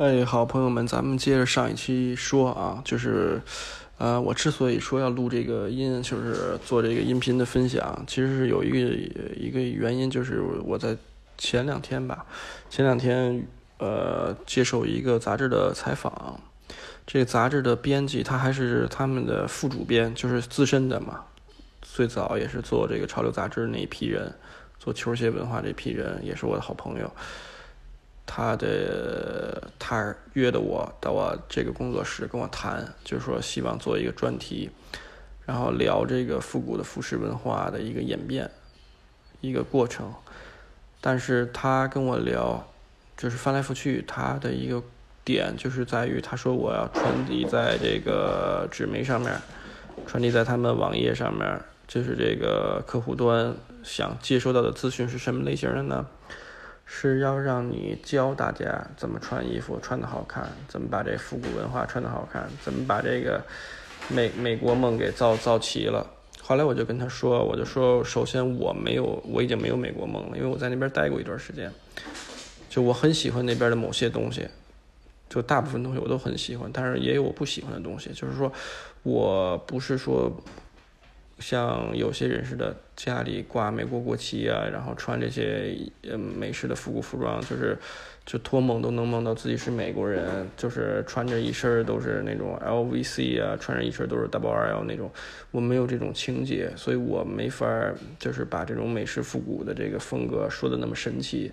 哎，好朋友们，咱们接着上一期说啊，就是，呃，我之所以说要录这个音，就是做这个音频的分享，其实是有一个一个原因，就是我在前两天吧，前两天呃接受一个杂志的采访，这个杂志的编辑他还是他们的副主编，就是资深的嘛，最早也是做这个潮流杂志那一批人，做球鞋文化这批人，也是我的好朋友。他的他约的我到我这个工作室跟我谈，就是说希望做一个专题，然后聊这个复古的服饰文化的一个演变，一个过程。但是他跟我聊，就是翻来覆去，他的一个点就是在于，他说我要传递在这个纸媒上面，传递在他们网页上面，就是这个客户端想接收到的资讯是什么类型的呢？是要让你教大家怎么穿衣服穿的好看，怎么把这复古文化穿的好看，怎么把这个美美国梦给造造齐了。后来我就跟他说，我就说，首先我没有，我已经没有美国梦了，因为我在那边待过一段时间，就我很喜欢那边的某些东西，就大部分东西我都很喜欢，但是也有我不喜欢的东西，就是说我不是说。像有些人似的，家里挂美国国旗啊，然后穿这些呃美式的复古服装，就是就托梦都能梦到自己是美国人，就是穿着一身都是那种 LVC 啊，穿着一身都是 Double RL 那种，我没有这种情节，所以我没法就是把这种美式复古的这个风格说的那么神奇。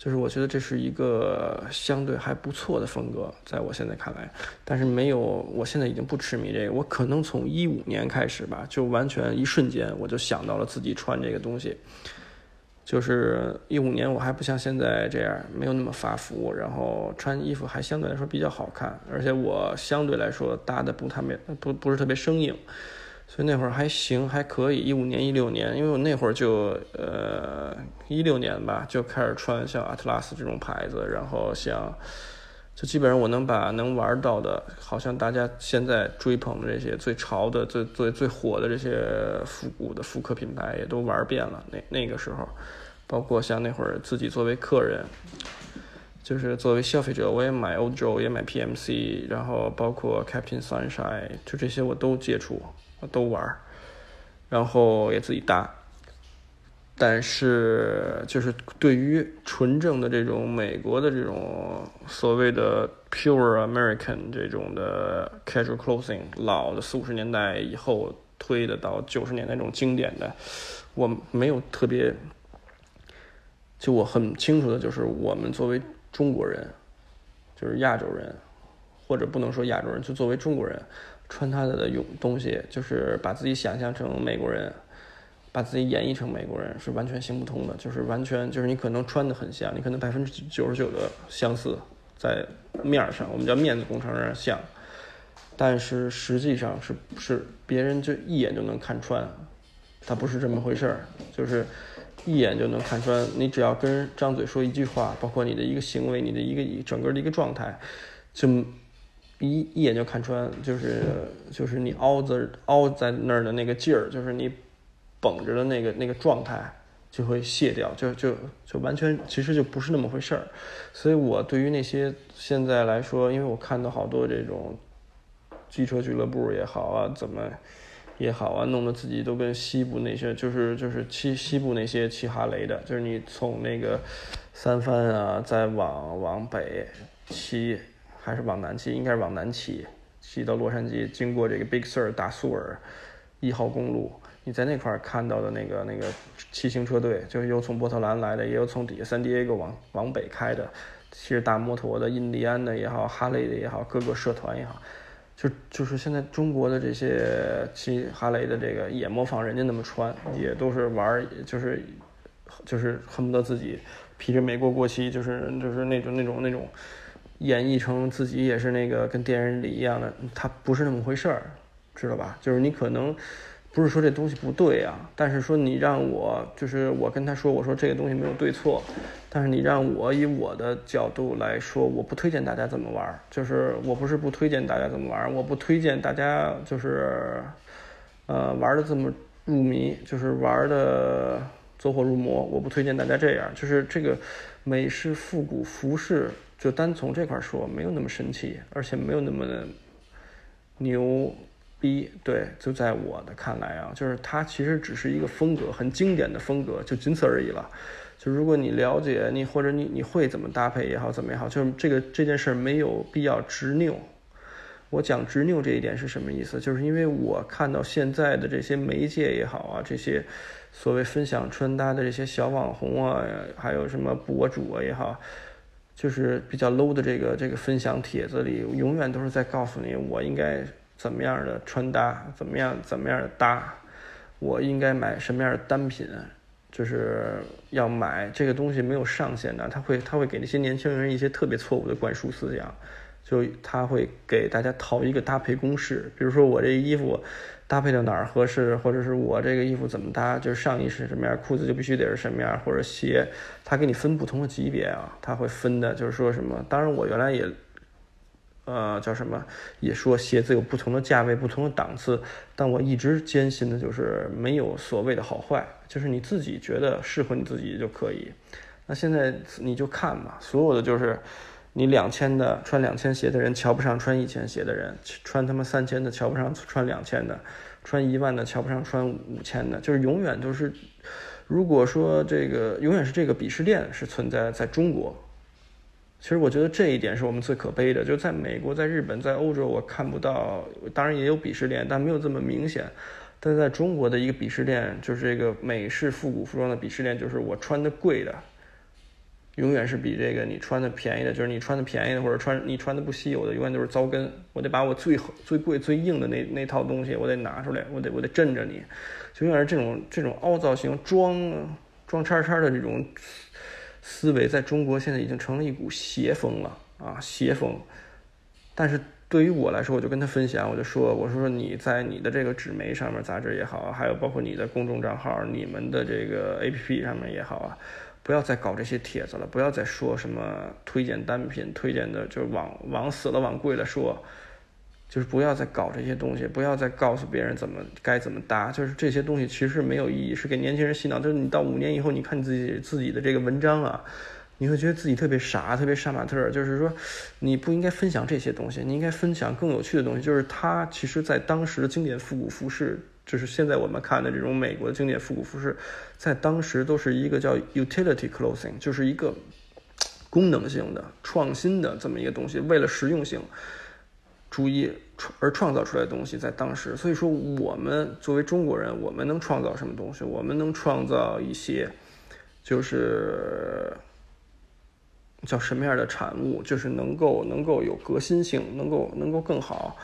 就是我觉得这是一个相对还不错的风格，在我现在看来，但是没有，我现在已经不痴迷这个。我可能从一五年开始吧，就完全一瞬间我就想到了自己穿这个东西。就是一五年我还不像现在这样，没有那么发福，然后穿衣服还相对来说比较好看，而且我相对来说搭的不特别不不是特别生硬。所以那会儿还行，还可以。一五年、一六年，因为我那会儿就呃一六年吧，就开始穿像 Atlas 这种牌子，然后像就基本上我能把能玩到的，好像大家现在追捧的这些最潮的、最最最火的这些复古的复刻品牌，也都玩遍了。那那个时候，包括像那会儿自己作为客人，就是作为消费者，我也买欧洲，也买 PMC，然后包括 Captain Sunshine，就这些我都接触。都玩然后也自己搭，但是就是对于纯正的这种美国的这种所谓的 pure American 这种的 casual clothing，老的四五十年代以后推的到九十年代那种经典的，我没有特别，就我很清楚的就是我们作为中国人，就是亚洲人，或者不能说亚洲人，就作为中国人。穿他的用东西，就是把自己想象成美国人，把自己演绎成美国人，是完全行不通的。就是完全，就是你可能穿的很像，你可能百分之九十九的相似，在面儿上，我们叫面子工程上像，但是实际上是是别人就一眼就能看穿，他不是这么回事儿，就是一眼就能看穿。你只要跟张嘴说一句话，包括你的一个行为，你的一个整个的一个状态，就。一一眼就看穿，就是就是你凹子凹在那儿的那个劲儿，就是你绷着的那个那个状态就会卸掉，就就就完全其实就不是那么回事儿。所以我对于那些现在来说，因为我看到好多这种机车俱乐部也好啊，怎么也好啊，弄得自己都跟西部那些就是就是骑西部那些骑哈雷的，就是你从那个三藩啊，再往往北骑。还是往南骑，应该是往南骑，骑到洛杉矶，经过这个 Big Sur 大苏尔一号公路，你在那块儿看到的那个那个骑行车队，就是有从波特兰来的，也有从底下 San Diego 往往北开的，骑着大摩托的，印第安的也好，哈雷的也好，各个社团也好，就就是现在中国的这些骑哈雷的这个也模仿人家那么穿，也都是玩，就是就是恨不得自己披着美国国旗，就是就是那种那种那种。演绎成自己也是那个跟电影里一样的，他不是那么回事儿，知道吧？就是你可能不是说这东西不对啊，但是说你让我就是我跟他说，我说这个东西没有对错，但是你让我以我的角度来说，我不推荐大家怎么玩儿，就是我不是不推荐大家怎么玩儿，我不推荐大家就是呃玩的这么入迷，就是玩的走火入魔，我不推荐大家这样，就是这个美式复古服饰。就单从这块说，没有那么神奇，而且没有那么牛逼。对，就在我的看来啊，就是它其实只是一个风格，很经典的风格，就仅此而已了。就如果你了解你或者你你会怎么搭配也好，怎么也好，就是这个这件事没有必要执拗。我讲执拗这一点是什么意思？就是因为我看到现在的这些媒介也好啊，这些所谓分享穿搭的这些小网红啊，还有什么博主啊也好。就是比较 low 的这个这个分享帖子里，永远都是在告诉你我应该怎么样的穿搭，怎么样怎么样的搭，我应该买什么样的单品，就是要买这个东西没有上限的，他会他会给那些年轻人一些特别错误的灌输思想，就他会给大家套一个搭配公式，比如说我这衣服。搭配到哪儿合适，或者是我这个衣服怎么搭，就是上衣是什么样，裤子就必须得是什么样，或者鞋，他给你分不同的级别啊，他会分的，就是说什么？当然我原来也，呃，叫什么，也说鞋子有不同的价位、不同的档次，但我一直坚信的就是没有所谓的好坏，就是你自己觉得适合你自己就可以。那现在你就看吧，所有的就是。你两千的穿两千鞋的人瞧不上穿一千鞋的人，穿他妈三千的瞧不上穿两千的，穿一万的瞧不上穿五千的，就是永远都是。如果说这个永远是这个鄙视链是存在在中国，其实我觉得这一点是我们最可悲的。就在美国、在日本、在欧洲，我看不到，当然也有鄙视链，但没有这么明显。但在中国的一个鄙视链，就是这个美式复古服装的鄙视链，就是我穿的贵的。永远是比这个你穿的便宜的，就是你穿的便宜的或者穿你穿的不稀有的，永远都是糟根。我得把我最最贵最硬的那那套东西，我得拿出来，我得我得镇着你。就永远是这种这种凹造型装装叉叉的这种思维，在中国现在已经成了一股邪风了啊，邪风。但是对于我来说，我就跟他分享，我就说，我说你在你的这个纸媒上面杂志也好，还有包括你的公众账号、你们的这个 APP 上面也好啊。不要再搞这些帖子了，不要再说什么推荐单品，推荐的就是往往死了往贵了说，就是不要再搞这些东西，不要再告诉别人怎么该怎么搭，就是这些东西其实没有意义，是给年轻人洗脑。就是你到五年以后，你看你自己自己的这个文章啊，你会觉得自己特别傻，特别杀马特。就是说，你不应该分享这些东西，你应该分享更有趣的东西。就是它其实在当时的经典复古服饰。就是现在我们看的这种美国的经典复古服饰，在当时都是一个叫 utility clothing，就是一个功能性的、创新的这么一个东西，为了实用性主义而创造出来的东西，在当时。所以说，我们作为中国人，我们能创造什么东西？我们能创造一些，就是叫什么样的产物？就是能够能够有革新性，能够能够更好。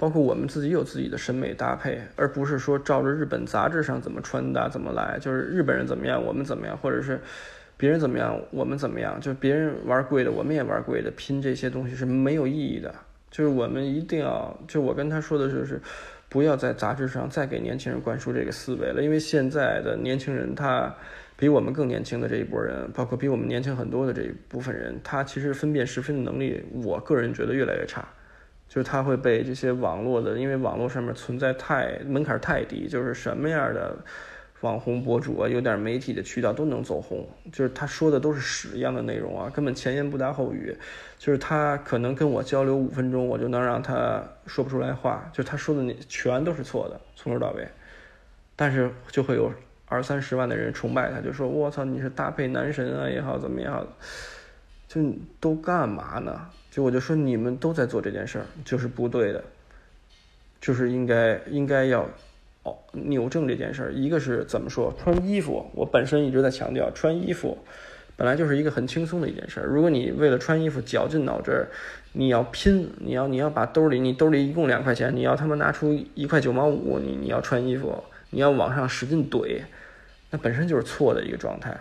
包括我们自己有自己的审美搭配，而不是说照着日本杂志上怎么穿搭怎么来，就是日本人怎么样我们怎么样，或者是别人怎么样我们怎么样，就别人玩贵的我们也玩贵的，拼这些东西是没有意义的。就是我们一定要，就我跟他说的就是，不要在杂志上再给年轻人灌输这个思维了，因为现在的年轻人他比我们更年轻的这一波人，包括比我们年轻很多的这一部分人，他其实分辨是非的能力，我个人觉得越来越差。就是他会被这些网络的，因为网络上面存在太门槛太低，就是什么样的网红博主啊，有点媒体的渠道都能走红。就是他说的都是屎一样的内容啊，根本前言不搭后语。就是他可能跟我交流五分钟，我就能让他说不出来话。就他说的那全都是错的，从头到尾。但是就会有二三十万的人崇拜他，就说我操你是搭配男神啊也好怎么样，就都干嘛呢？就我就说你们都在做这件事儿，就是不对的，就是应该应该要哦扭正这件事儿。一个是怎么说穿衣服，我本身一直在强调穿衣服本来就是一个很轻松的一件事儿。如果你为了穿衣服绞尽脑汁，你要拼，你要你要把兜里你兜里一共两块钱，你要他妈拿出一块九毛五，你你要穿衣服，你要往上使劲怼，那本身就是错的一个状态。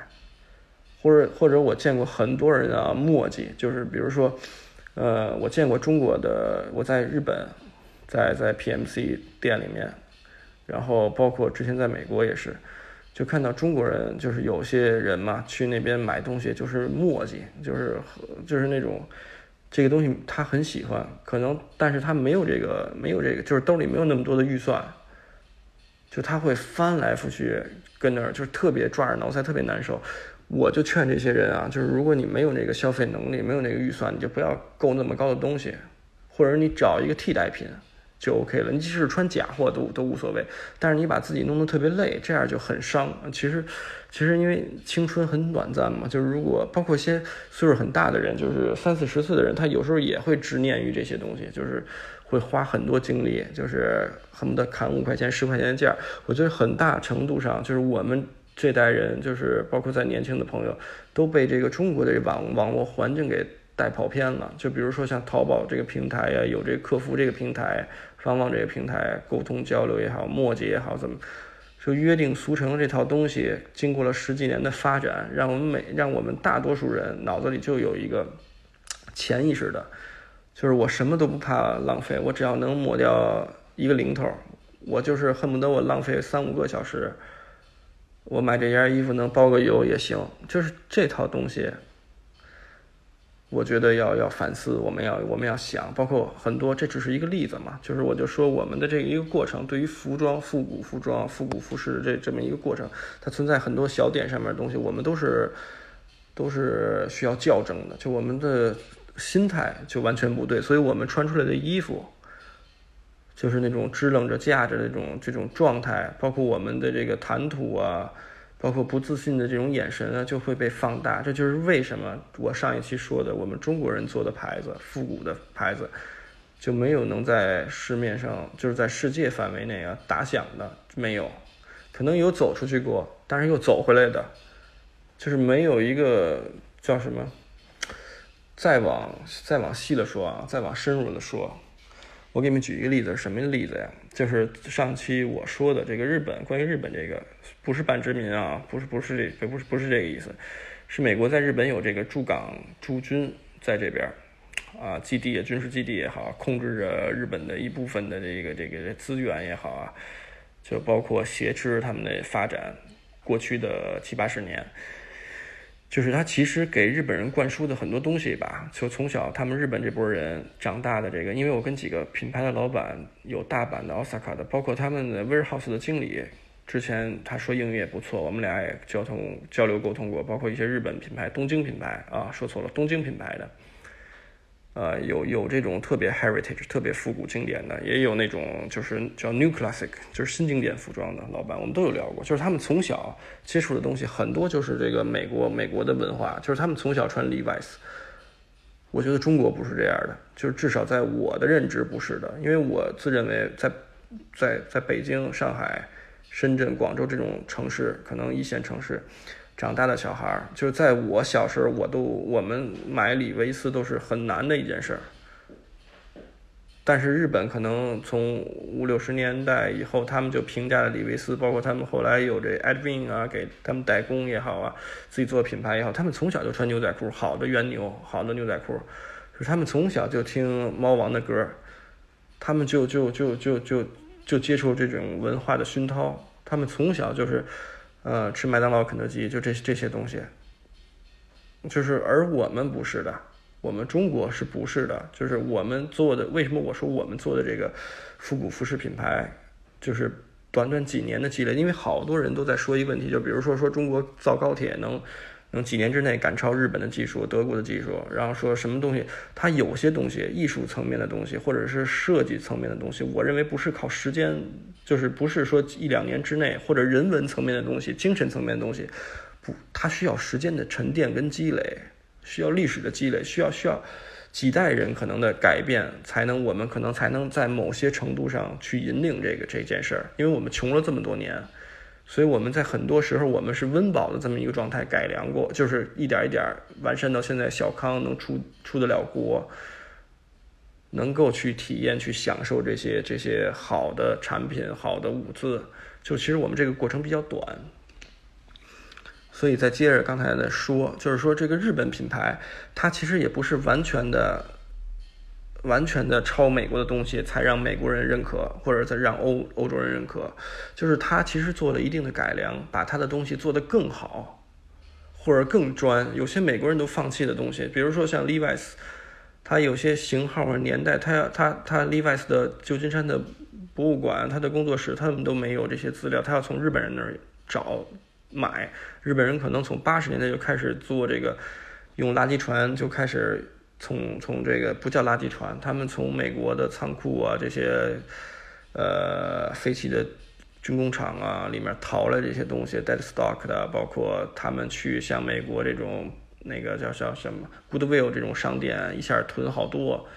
或者或者我见过很多人啊墨迹，就是比如说。呃，我见过中国的，我在日本，在在 PMC 店里面，然后包括之前在美国也是，就看到中国人，就是有些人嘛，去那边买东西就是墨迹，就是就是那种这个东西他很喜欢，可能但是他没有这个没有这个，就是兜里没有那么多的预算，就他会翻来覆去跟那儿，就是特别抓耳挠腮，特别难受。我就劝这些人啊，就是如果你没有那个消费能力，没有那个预算，你就不要购那么高的东西，或者你找一个替代品就 OK 了。你即使穿假货都都无所谓，但是你把自己弄得特别累，这样就很伤。其实，其实因为青春很短暂嘛，就是如果包括一些岁数很大的人，就是三四十岁的人，他有时候也会执念于这些东西，就是会花很多精力，就是恨不得砍五块钱、十块钱的价。我觉得很大程度上就是我们。这代人就是包括在年轻的朋友，都被这个中国的网网络环境给带跑偏了。就比如说像淘宝这个平台呀，有这个客服这个平台，方方这个平台沟通交流也好，墨迹也好，怎么就约定俗成这套东西，经过了十几年的发展，让我们每让我们大多数人脑子里就有一个潜意识的，就是我什么都不怕浪费，我只要能抹掉一个零头，我就是恨不得我浪费三五个小时。我买这件衣服能包个邮也行，就是这套东西，我觉得要要反思，我们要我们要想，包括很多，这只是一个例子嘛，就是我就说我们的这一个过程，对于服装、复古服装、复古服饰这这么一个过程，它存在很多小点上面的东西，我们都是都是需要校正的，就我们的心态就完全不对，所以我们穿出来的衣服。就是那种支棱着架着那种这种状态，包括我们的这个谈吐啊，包括不自信的这种眼神啊，就会被放大。这就是为什么我上一期说的，我们中国人做的牌子，复古的牌子，就没有能在市面上，就是在世界范围内啊打响的，没有，可能有走出去过，但是又走回来的，就是没有一个叫什么，再往再往细了说啊，再往深入的说。我给你们举一个例子，什么例子呀？就是上期我说的这个日本，关于日本这个，不是半殖民啊，不是不是这不是不是这个意思，是美国在日本有这个驻港驻军在这边，啊，基地也军事基地也好，控制着日本的一部分的这个这个资源也好啊，就包括挟持他们的发展，过去的七八十年。就是他其实给日本人灌输的很多东西吧，就从小他们日本这波人长大的这个，因为我跟几个品牌的老板有大阪的、奥萨卡的，包括他们的 warehouse 的经理，之前他说英语也不错，我们俩也交通交流沟通过，包括一些日本品牌、东京品牌啊，说错了，东京品牌的。呃，有有这种特别 heritage、特别复古经典的，也有那种就是叫 new classic，就是新经典服装的老板，我们都有聊过。就是他们从小接触的东西很多，就是这个美国美国的文化，就是他们从小穿 Levi's。我觉得中国不是这样的，就是至少在我的认知不是的，因为我自认为在在在北京、上海、深圳、广州这种城市，可能一线城市。长大的小孩儿，就是在我小时候，我都我们买李维斯都是很难的一件事儿。但是日本可能从五六十年代以后，他们就评价了李维斯，包括他们后来有这 Edwin 啊，给他们代工也好啊，自己做品牌也好，他们从小就穿牛仔裤，好的原牛，好的牛仔裤，就是他们从小就听猫王的歌，他们就就就就就就接受这种文化的熏陶，他们从小就是。呃，吃麦当劳、肯德基，就这这些东西，就是而我们不是的，我们中国是不是的？就是我们做的，为什么我说我们做的这个复古服饰品牌，就是短短几年的积累？因为好多人都在说一个问题，就比如说说中国造高铁能能几年之内赶超日本的技术、德国的技术，然后说什么东西，它有些东西艺术层面的东西，或者是设计层面的东西，我认为不是靠时间。就是不是说一两年之内，或者人文层面的东西、精神层面的东西，不，它需要时间的沉淀跟积累，需要历史的积累，需要需要几代人可能的改变，才能我们可能才能在某些程度上去引领这个这件事儿。因为我们穷了这么多年，所以我们在很多时候我们是温饱的这么一个状态改良过，就是一点一点完善到现在小康能出出得了国。能够去体验、去享受这些这些好的产品、好的物资，就其实我们这个过程比较短。所以再接着刚才的说，就是说这个日本品牌，它其实也不是完全的、完全的抄美国的东西才让美国人认可，或者再让欧欧洲人认可，就是它其实做了一定的改良，把它的东西做得更好，或者更专。有些美国人都放弃的东西，比如说像 Levi's。它有些型号和年代，它要它它 Levi's 的旧金山的博物馆，它的工作室，他们都没有这些资料，他要从日本人那儿找买。日本人可能从八十年代就开始做这个，用垃圾船就开始从从这个不叫垃圾船，他们从美国的仓库啊这些呃废弃的军工厂啊里面淘了这些东西，dead stock 的，包括他们去像美国这种那个叫叫什么 Goodwill 这种商店，一下囤好多。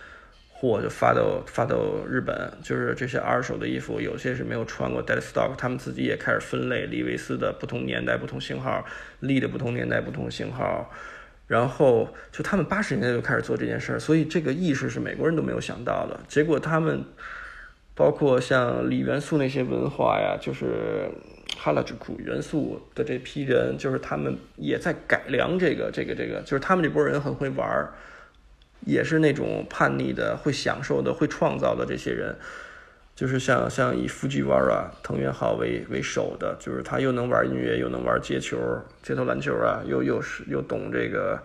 货就发到发到日本，就是这些二手的衣服，有些是没有穿过 dead stock，他们自己也开始分类，李维斯的不同年代、不同型号，利的不同年代、不同型号，然后就他们八十年代就开始做这件事儿，所以这个意识是美国人都没有想到的。结果他们包括像锂元素那些文化呀，就是哈拉之库元素的这批人，就是他们也在改良这个这个这个，就是他们这波人很会玩儿。也是那种叛逆的、会享受的、会创造的这些人，就是像像以 Fujiwara 藤原浩为为首的，就是他又能玩音乐，又能玩街球、街头篮球啊，又又是又懂这个，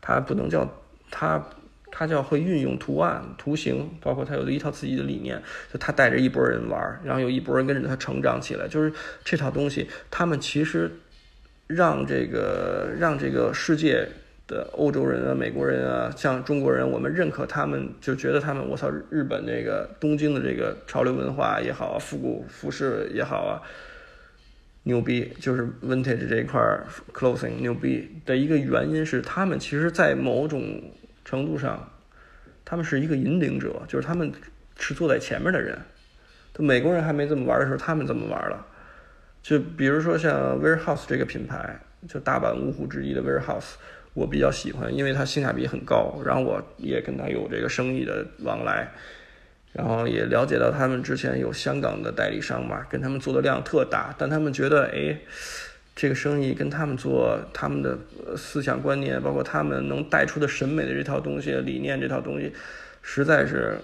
他不能叫他，他叫会运用图案、图形，包括他有的一套自己的理念，就他带着一波人玩，然后有一波人跟着他成长起来，就是这套东西，他们其实让这个让这个世界。的欧洲人啊，美国人啊，像中国人，我们认可他们，就觉得他们，我操，日本这个东京的这个潮流文化也好啊，复古服饰也好啊，牛逼，就是 vintage 这一块 clothing 牛逼的一个原因是，他们其实，在某种程度上，他们是一个引领者，就是他们是坐在前面的人。美国人还没这么玩的时候，他们怎么玩了？就比如说像 Warehouse 这个品牌，就大阪五虎之一的 Warehouse。我比较喜欢，因为它性价比很高，然后我也跟他有这个生意的往来，然后也了解到他们之前有香港的代理商嘛，跟他们做的量特大，但他们觉得，哎，这个生意跟他们做，他们的思想观念，包括他们能带出的审美的这套东西、理念这套东西，实在是。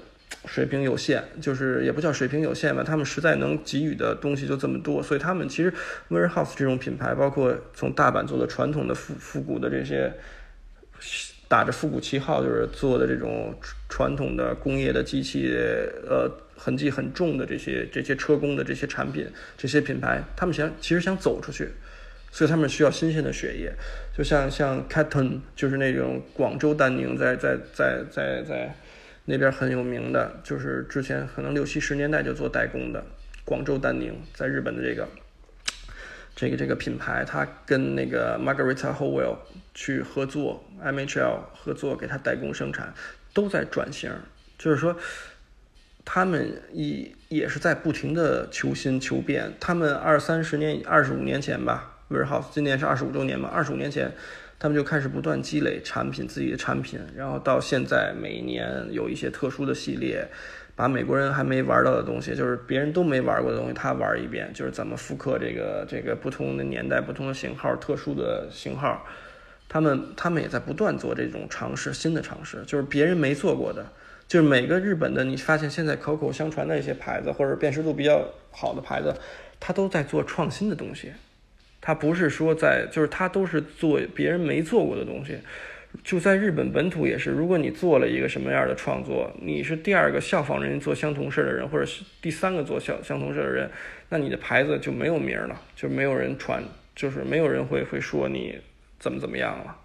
水平有限，就是也不叫水平有限吧，他们实在能给予的东西就这么多，所以他们其实 Warehouse 这种品牌，包括从大阪做的传统的复复古的这些，打着复古旗号，就是做的这种传统的工业的机器，呃，痕迹很重的这些这些车工的这些产品，这些品牌，他们想其实想走出去，所以他们需要新鲜的血液，就像像 Caton，就是那种广州丹宁，在在在在在。那边很有名的，就是之前可能六七十年代就做代工的广州丹宁，在日本的这个这个这个品牌，它跟那个 Margarita Howell 去合作，MHL 合作给他代工生产，都在转型。就是说，他们也也是在不停的求新求变。他们二三十年、二十五年前吧，Warehouse 今年是二十五周年嘛，二十五年前。他们就开始不断积累产品，自己的产品，然后到现在每一年有一些特殊的系列，把美国人还没玩到的东西，就是别人都没玩过的东西，他玩一遍，就是怎么复刻这个这个不同的年代、不同的型号、特殊的型号。他们他们也在不断做这种尝试，新的尝试，就是别人没做过的，就是每个日本的，你发现现在口口相传的一些牌子或者辨识度比较好的牌子，他都在做创新的东西。他不是说在，就是他都是做别人没做过的东西，就在日本本土也是。如果你做了一个什么样的创作，你是第二个效仿人做相同事的人，或者是第三个做相相同事的人，那你的牌子就没有名了，就没有人传，就是没有人会会说你怎么怎么样了，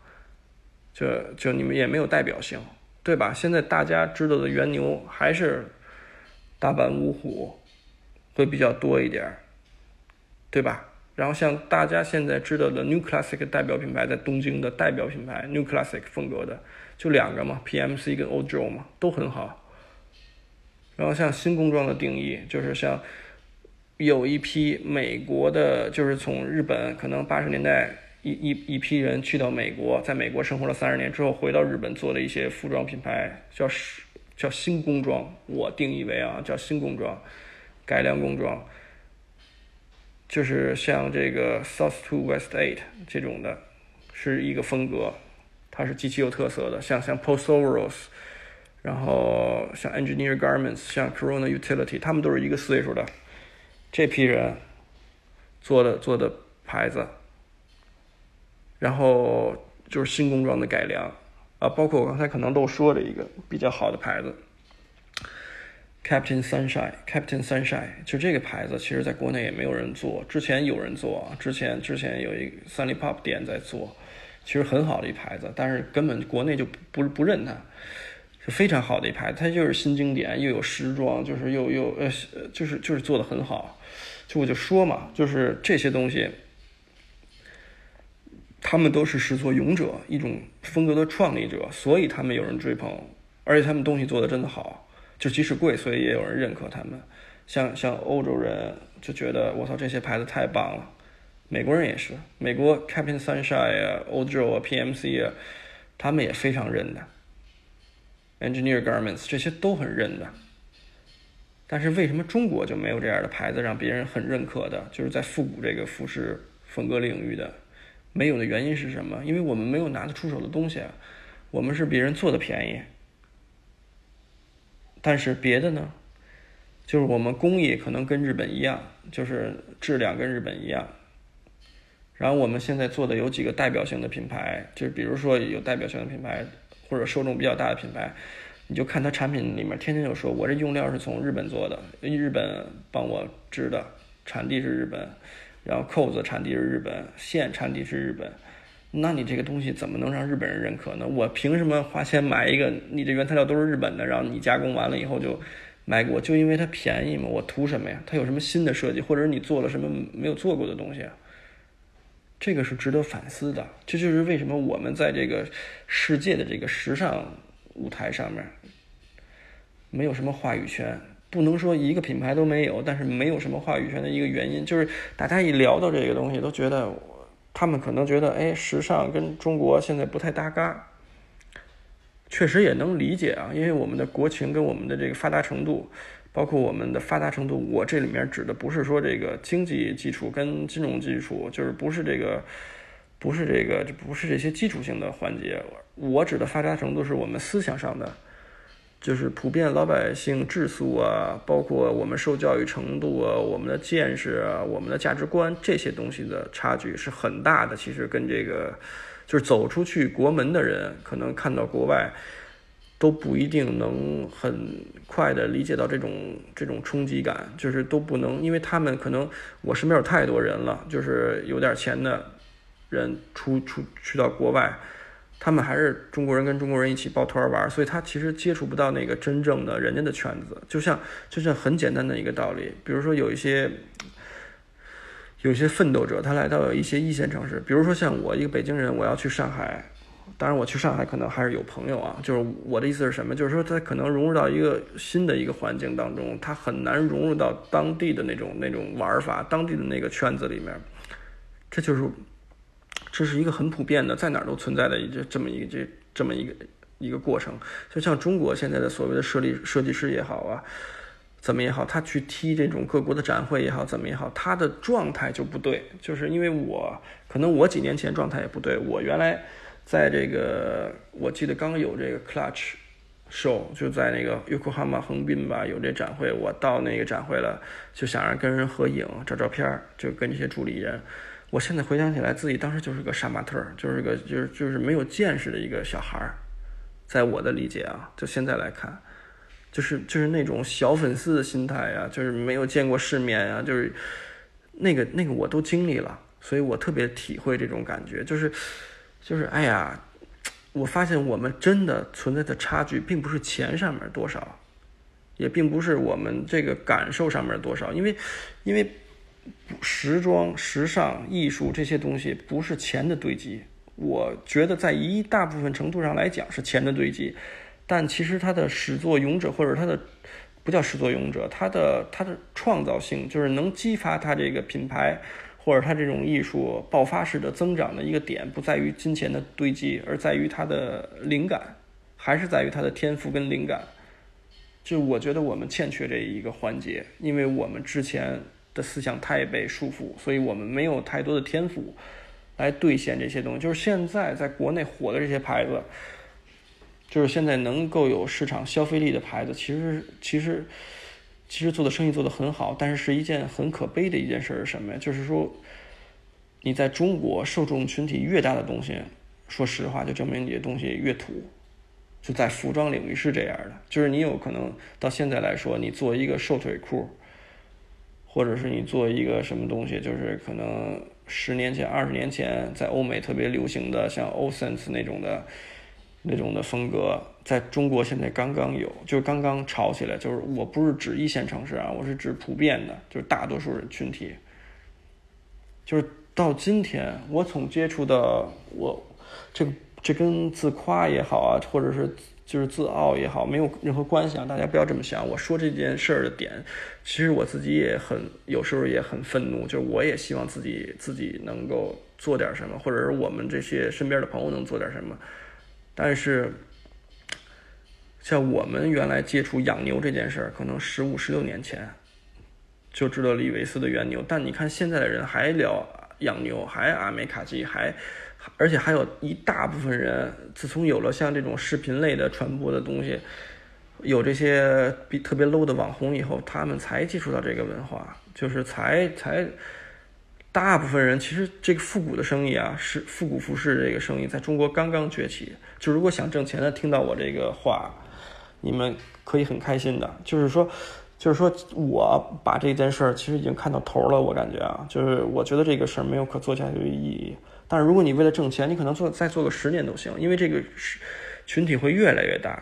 就就你们也没有代表性，对吧？现在大家知道的原牛还是大阪五虎会比较多一点，对吧？然后像大家现在知道的 New Classic 代表品牌，在东京的代表品牌 New Classic 风格的就两个嘛，PMC 跟 Old Joe 嘛，都很好。然后像新工装的定义，就是像有一批美国的，就是从日本可能八十年代一一一批人去到美国，在美国生活了三十年之后，回到日本做的一些服装品牌，叫叫新工装，我定义为啊叫新工装，改良工装。就是像这个 South to West Eight 这种的，是一个风格，它是极其有特色的。像像 post orals 然后像 Engineer Garments，像 Corona Utility，他们都是一个岁数的这批人做的做的牌子，然后就是新工装的改良啊，包括我刚才可能都说了一个比较好的牌子，Captain Sunshine，Captain Sunshine，就这个牌子，其实在国内也没有人做。之前有人做，之前之前有一 Sunny Pop 店在做，其实很好的一牌子，但是根本国内就不不认它，是非常好的一牌子。它就是新经典，又有时装，就是又又呃，就是就是做的很好。就我就说嘛，就是这些东西，他们都是始作俑者，一种风格的创立者，所以他们有人追捧，而且他们东西做的真的好。就即使贵，所以也有人认可他们。像像欧洲人就觉得我操这些牌子太棒了，美国人也是，美国 Captain Sunshine 啊、欧洲啊、PMC 啊，他们也非常认的。Engineer Garments 这些都很认的。但是为什么中国就没有这样的牌子让别人很认可的？就是在复古这个服饰风格领域的没有的原因是什么？因为我们没有拿得出手的东西，我们是别人做的便宜。但是别的呢，就是我们工艺可能跟日本一样，就是质量跟日本一样。然后我们现在做的有几个代表性的品牌，就是比如说有代表性的品牌或者受众比较大的品牌，你就看它产品里面天天就说我这用料是从日本做的，日本帮我织的，产地是日本，然后扣子产地是日本，线产地是日本。那你这个东西怎么能让日本人认可呢？我凭什么花钱买一个？你的原材料都是日本的，然后你加工完了以后就买给我，就因为它便宜吗？我图什么呀？它有什么新的设计，或者是你做了什么没有做过的东西？这个是值得反思的。这就是为什么我们在这个世界的这个时尚舞台上面没有什么话语权，不能说一个品牌都没有，但是没有什么话语权的一个原因，就是大家一聊到这个东西，都觉得。他们可能觉得，哎，时尚跟中国现在不太搭嘎，确实也能理解啊，因为我们的国情跟我们的这个发达程度，包括我们的发达程度，我这里面指的不是说这个经济基础跟金融基础，就是不是这个，不是这个，不是这些基础性的环节，我指的发达程度是我们思想上的。就是普遍老百姓质素啊，包括我们受教育程度啊，我们的见识啊，我们的价值观这些东西的差距是很大的。其实跟这个，就是走出去国门的人，可能看到国外，都不一定能很快的理解到这种这种冲击感，就是都不能，因为他们可能我身边有太多人了，就是有点钱的人出出去到国外。他们还是中国人跟中国人一起抱团玩，所以他其实接触不到那个真正的人家的圈子。就像就像很简单的一个道理，比如说有一些有一些奋斗者，他来到一些一线城市，比如说像我一个北京人，我要去上海，当然我去上海可能还是有朋友啊。就是我的意思是什么？就是说他可能融入到一个新的一个环境当中，他很难融入到当地的那种那种玩法、当地的那个圈子里面，这就是。这是一个很普遍的，在哪儿都存在的这这么一个这这么一个一个过程。就像中国现在的所谓的设立设计师也好啊，怎么也好，他去踢这种各国的展会也好，怎么也好，他的状态就不对。就是因为我可能我几年前状态也不对。我原来在这个，我记得刚有这个 Clutch Show，就在那个 Yokohama 横滨吧，有这展会，我到那个展会了，就想着跟人合影、照照片就跟这些助理人。我现在回想起来，自己当时就是个杀马特，就是个就是就是没有见识的一个小孩儿，在我的理解啊，就现在来看，就是就是那种小粉丝的心态啊，就是没有见过世面啊，就是那个那个我都经历了，所以我特别体会这种感觉，就是就是哎呀，我发现我们真的存在的差距，并不是钱上面多少，也并不是我们这个感受上面多少，因为因为。时装、时尚、艺术这些东西不是钱的堆积，我觉得在一大部分程度上来讲是钱的堆积，但其实它的始作俑者或者它的不叫始作俑者，它的它的创造性就是能激发它这个品牌或者它这种艺术爆发式的增长的一个点，不在于金钱的堆积，而在于它的灵感，还是在于它的天赋跟灵感。就我觉得我们欠缺这一个环节，因为我们之前。的思想太被束缚，所以我们没有太多的天赋来兑现这些东西。就是现在在国内火的这些牌子，就是现在能够有市场消费力的牌子，其实其实其实做的生意做得很好，但是是一件很可悲的一件事是什么呀？就是说，你在中国受众群体越大的东西，说实话，就证明你的东西越土。就在服装领域是这样的，就是你有可能到现在来说，你做一个瘦腿裤，或者是你做一个什么东西，就是可能十年前、二十年前在欧美特别流行的，像 o s e n s 那种的。那种的风格在中国现在刚刚有，就刚刚炒起来。就是我不是指一线城市啊，我是指普遍的，就是大多数人群体。就是到今天，我从接触到我，这这跟自夸也好啊，或者是就是自傲也好，没有任何关系啊。大家不要这么想。我说这件事儿的点，其实我自己也很有时候也很愤怒，就是我也希望自己自己能够做点什么，或者是我们这些身边的朋友能做点什么。但是，像我们原来接触养牛这件事儿，可能十五、十六年前就知道李维斯的原牛。但你看现在的人还聊养牛，还阿美卡基，还而且还有一大部分人，自从有了像这种视频类的传播的东西，有这些比特别 low 的网红以后，他们才接触到这个文化，就是才才。大部分人其实这个复古的生意啊，是复古服饰这个生意，在中国刚刚崛起。就如果想挣钱的，听到我这个话，你们可以很开心的。就是说，就是说我把这件事儿其实已经看到头了。我感觉啊，就是我觉得这个事儿没有可做下去的意义。但是如果你为了挣钱，你可能做再做个十年都行，因为这个群体会越来越大。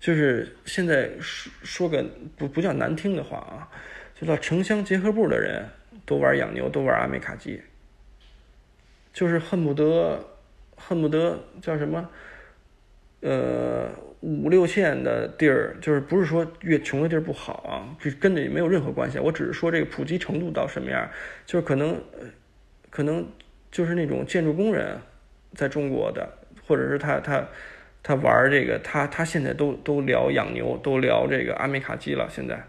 就是现在说说个不不叫难听的话啊，就叫城乡结合部的人。都玩养牛，都玩阿美卡基，就是恨不得，恨不得叫什么，呃，五六线的地儿，就是不是说越穷的地儿不好啊，这跟这没有任何关系。我只是说这个普及程度到什么样，就是可能，可能就是那种建筑工人，在中国的，或者是他他他玩这个，他他现在都都聊养牛，都聊这个阿美卡基了，现在。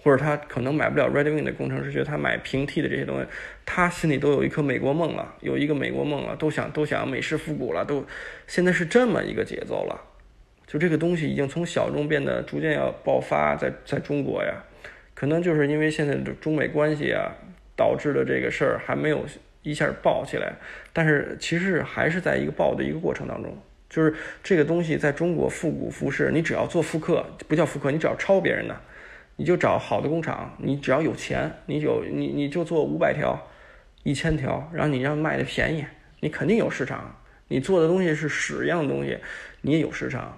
或者他可能买不了 Red Wing 的工程师，觉得他买平替的这些东西，他心里都有一颗美国梦了，有一个美国梦了，都想都想美式复古了，都现在是这么一个节奏了。就这个东西已经从小众变得逐渐要爆发，在在中国呀，可能就是因为现在的中美关系啊，导致的这个事儿还没有一下爆起来，但是其实还是在一个爆的一个过程当中。就是这个东西在中国复古服饰，你只要做复刻，不叫复刻，你只要抄别人的。你就找好的工厂，你只要有钱，你有你你就做五百条、一千条，然后你让卖的便宜，你肯定有市场。你做的东西是屎一样的东西，你也有市场，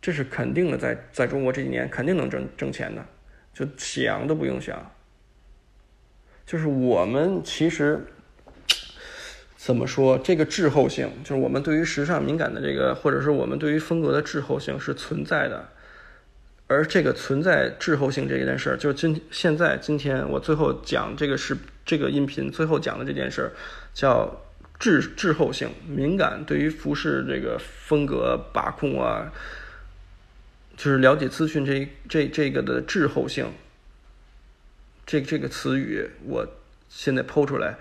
这是肯定的。在在中国这几年肯定能挣挣钱的，就想都不用想。就是我们其实怎么说，这个滞后性，就是我们对于时尚敏感的这个，或者是我们对于风格的滞后性是存在的。而这个存在滞后性这件事儿，就是今现在今天我最后讲这个是这个音频最后讲的这件事儿，叫滞滞后性敏感，对于服饰这个风格把控啊，就是了解资讯这这这个的滞后性，这这个词语我现在抛出来，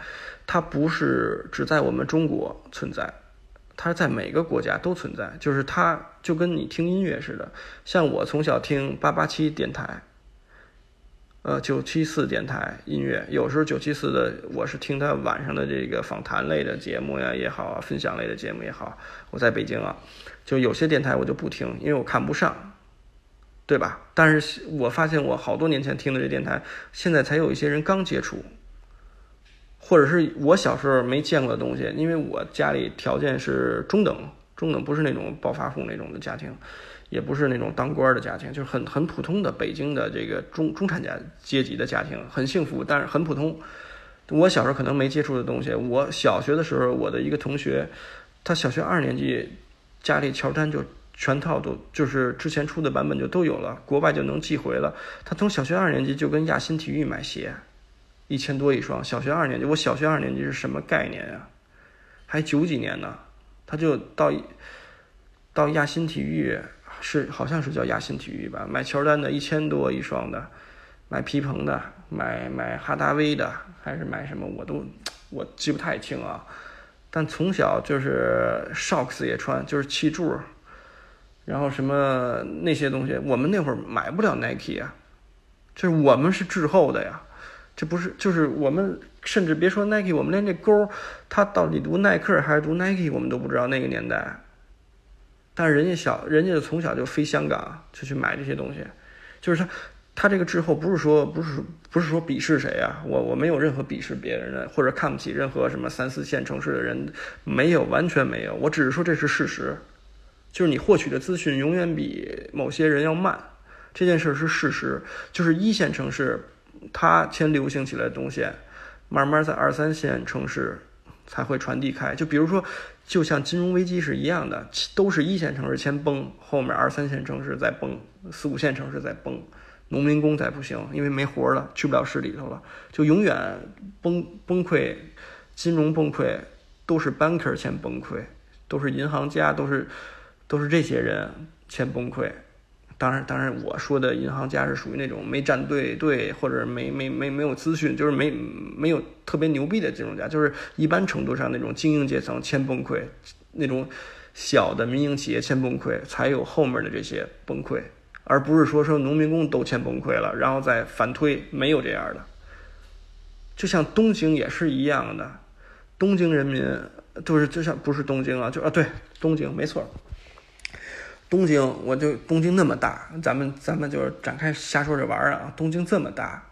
它不是只在我们中国存在。它在每个国家都存在，就是它就跟你听音乐似的。像我从小听八八七电台，呃九七四电台音乐，有时候九七四的我是听他晚上的这个访谈类的节目呀也好啊，分享类的节目也好。我在北京啊，就有些电台我就不听，因为我看不上，对吧？但是我发现我好多年前听的这电台，现在才有一些人刚接触。或者是我小时候没见过的东西，因为我家里条件是中等，中等不是那种暴发户那种的家庭，也不是那种当官的家庭，就是很很普通的北京的这个中中产家阶级的家庭，很幸福，但是很普通。我小时候可能没接触的东西，我小学的时候，我的一个同学，他小学二年级，家里乔丹就全套都就是之前出的版本就都有了，国外就能寄回了。他从小学二年级就跟亚新体育买鞋。一千多一双，小学二年级，我小学二年级是什么概念呀？还九几年呢，他就到到亚新体育，是好像是叫亚新体育吧，买乔丹的一千多一双的，买皮蓬的，买买哈达威的，还是买什么，我都我记不太清啊。但从小就是 Shocks 也穿，就是气柱，然后什么那些东西，我们那会儿买不了 Nike 啊，就是我们是滞后的呀。这不是，就是我们甚至别说 Nike，我们连这勾，他到底读耐克还是读 Nike，我们都不知道那个年代。但是人家小，人家从小就飞香港，就去买这些东西，就是他，他这个滞后不是说不是不是说鄙视谁啊，我我没有任何鄙视别人的或者看不起任何什么三四线城市的人，没有完全没有，我只是说这是事实，就是你获取的资讯永远比某些人要慢，这件事是事实，就是一线城市它先流行起来的东西，慢慢在二三线城市才会传递开，就比如说。就像金融危机是一样的，都是一线城市先崩，后面二三线城市再崩，四五线城市再崩，农民工再不行，因为没活了，去不了市里头了，就永远崩崩溃，金融崩溃都是 banker 先崩溃，都是银行家，都是都是这些人先崩溃。当然，当然，我说的银行家是属于那种没站对队，或者没没没没有资讯，就是没没有特别牛逼的金融家，就是一般程度上那种精英阶层先崩溃，那种小的民营企业先崩溃，才有后面的这些崩溃，而不是说说农民工都先崩溃了，然后再反推，没有这样的。就像东京也是一样的，东京人民就是就像不是东京啊，就啊对，东京没错。东京，我就东京那么大，咱们咱们就是展开瞎说着玩儿啊。东京这么大，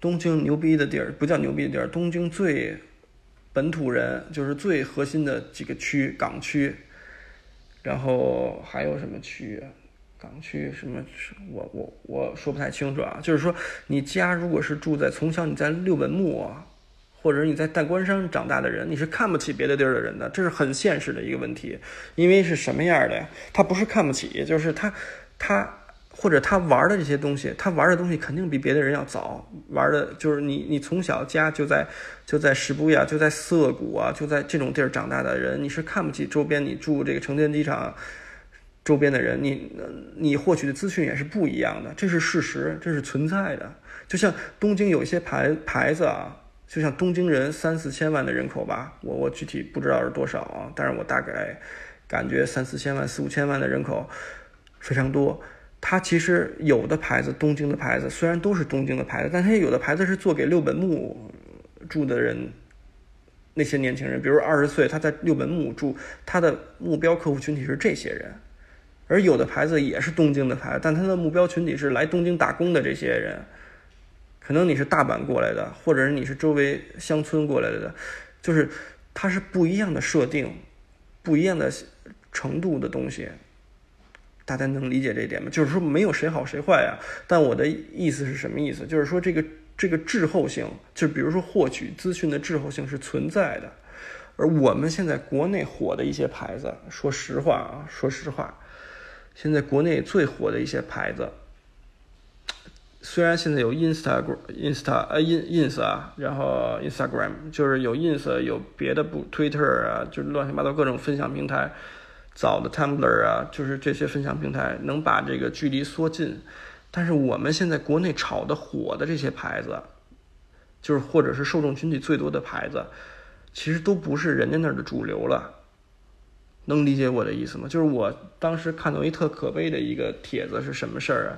东京牛逼的地儿不叫牛逼的地儿，东京最本土人就是最核心的几个区，港区，然后还有什么区？港区什么？我我我说不太清楚啊。就是说，你家如果是住在从小你在六本木。或者你在大关山长大的人，你是看不起别的地儿的人的，这是很现实的一个问题。因为是什么样的呀？他不是看不起，就是他，他或者他玩的这些东西，他玩的东西肯定比别的人要早。玩的就是你，你从小家就在就在石布呀，就在涩谷啊，就在这种地儿长大的人，你是看不起周边你住这个成田机场周边的人，你你获取的资讯也是不一样的，这是事实，这是存在的。就像东京有一些牌牌子啊。就像东京人三四千万的人口吧，我我具体不知道是多少啊，但是我大概感觉三四千万、四五千万的人口非常多。它其实有的牌子，东京的牌子虽然都是东京的牌子，但它有的牌子是做给六本木住的人，那些年轻人，比如二十岁他在六本木住，他的目标客户群体是这些人。而有的牌子也是东京的牌子，但它的目标群体是来东京打工的这些人。可能你是大阪过来的，或者是你是周围乡村过来的，就是它是不一样的设定，不一样的程度的东西，大家能理解这一点吗？就是说没有谁好谁坏啊。但我的意思是什么意思？就是说这个这个滞后性，就比如说获取资讯的滞后性是存在的。而我们现在国内火的一些牌子，说实话啊，说实话，现在国内最火的一些牌子。虽然现在有 Instagram、Insta 呃 In Ins 啊，然后 Instagram 就是有 Ins，有别的不 Twitter 啊，就是乱七八糟各种分享平台，早的 Tumblr 啊，就是这些分享平台能把这个距离缩近。但是我们现在国内炒的火的这些牌子，就是或者是受众群体最多的牌子，其实都不是人家那儿的主流了。能理解我的意思吗？就是我当时看到一特可悲的一个帖子是什么事儿啊？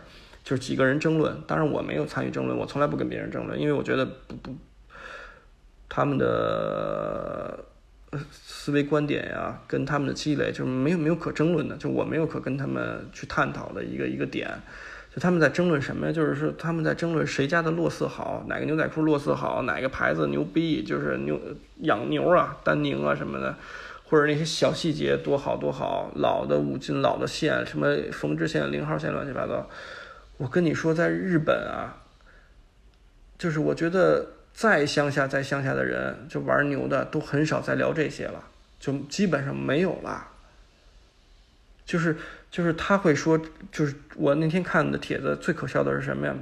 就是几个人争论，当然我没有参与争论，我从来不跟别人争论，因为我觉得不不，他们的思维观点呀，跟他们的积累，就没有没有可争论的，就我没有可跟他们去探讨的一个一个点，就他们在争论什么呀？就是说他们在争论谁家的落色好，哪个牛仔裤落色好，哪个牌子牛逼，就是牛养牛啊，丹宁啊什么的，或者那些小细节多好多好，老的五金、老的线，什么缝制线、零号线，乱七八糟。我跟你说，在日本啊，就是我觉得再乡下、再乡下的人，就玩牛的都很少再聊这些了，就基本上没有了。就是就是他会说，就是我那天看的帖子最可笑的是什么呀？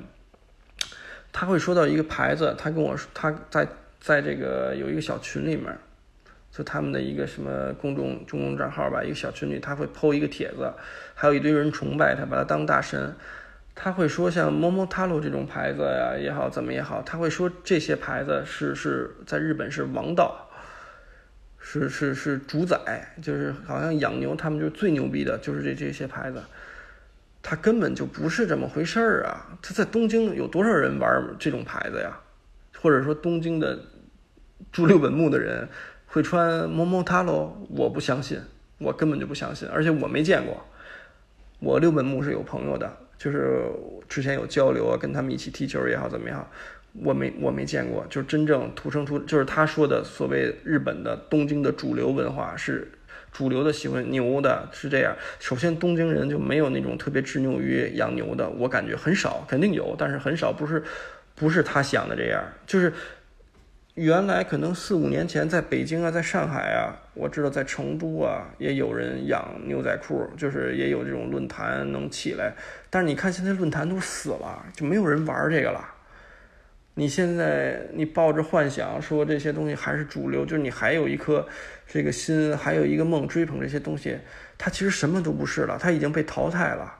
他会说到一个牌子，他跟我说他在在这个有一个小群里面，就他们的一个什么公众公众账号吧，一个小群里他会 PO 一个帖子，还有一堆人崇拜他，把他当大神。他会说像 Momotaro 这种牌子呀也好，怎么也好，他会说这些牌子是是在日本是王道，是是是主宰，就是好像养牛他们就最牛逼的，就是这这些牌子，他根本就不是这么回事儿啊！他在东京有多少人玩这种牌子呀？或者说东京的住六本木的人会穿 Momotaro？我不相信，我根本就不相信，而且我没见过。我六本木是有朋友的，就是之前有交流啊，跟他们一起踢球也好，怎么样，我没我没见过，就是真正土生土，就是他说的所谓日本的东京的主流文化是主流的喜欢牛的，是这样。首先，东京人就没有那种特别执拗于养牛的，我感觉很少，肯定有，但是很少，不是不是他想的这样，就是。原来可能四五年前，在北京啊，在上海啊，我知道在成都啊，也有人养牛仔裤，就是也有这种论坛能起来。但是你看现在论坛都死了，就没有人玩这个了。你现在你抱着幻想说这些东西还是主流，就是你还有一颗这个心，还有一个梦追捧这些东西，它其实什么都不是了，它已经被淘汰了。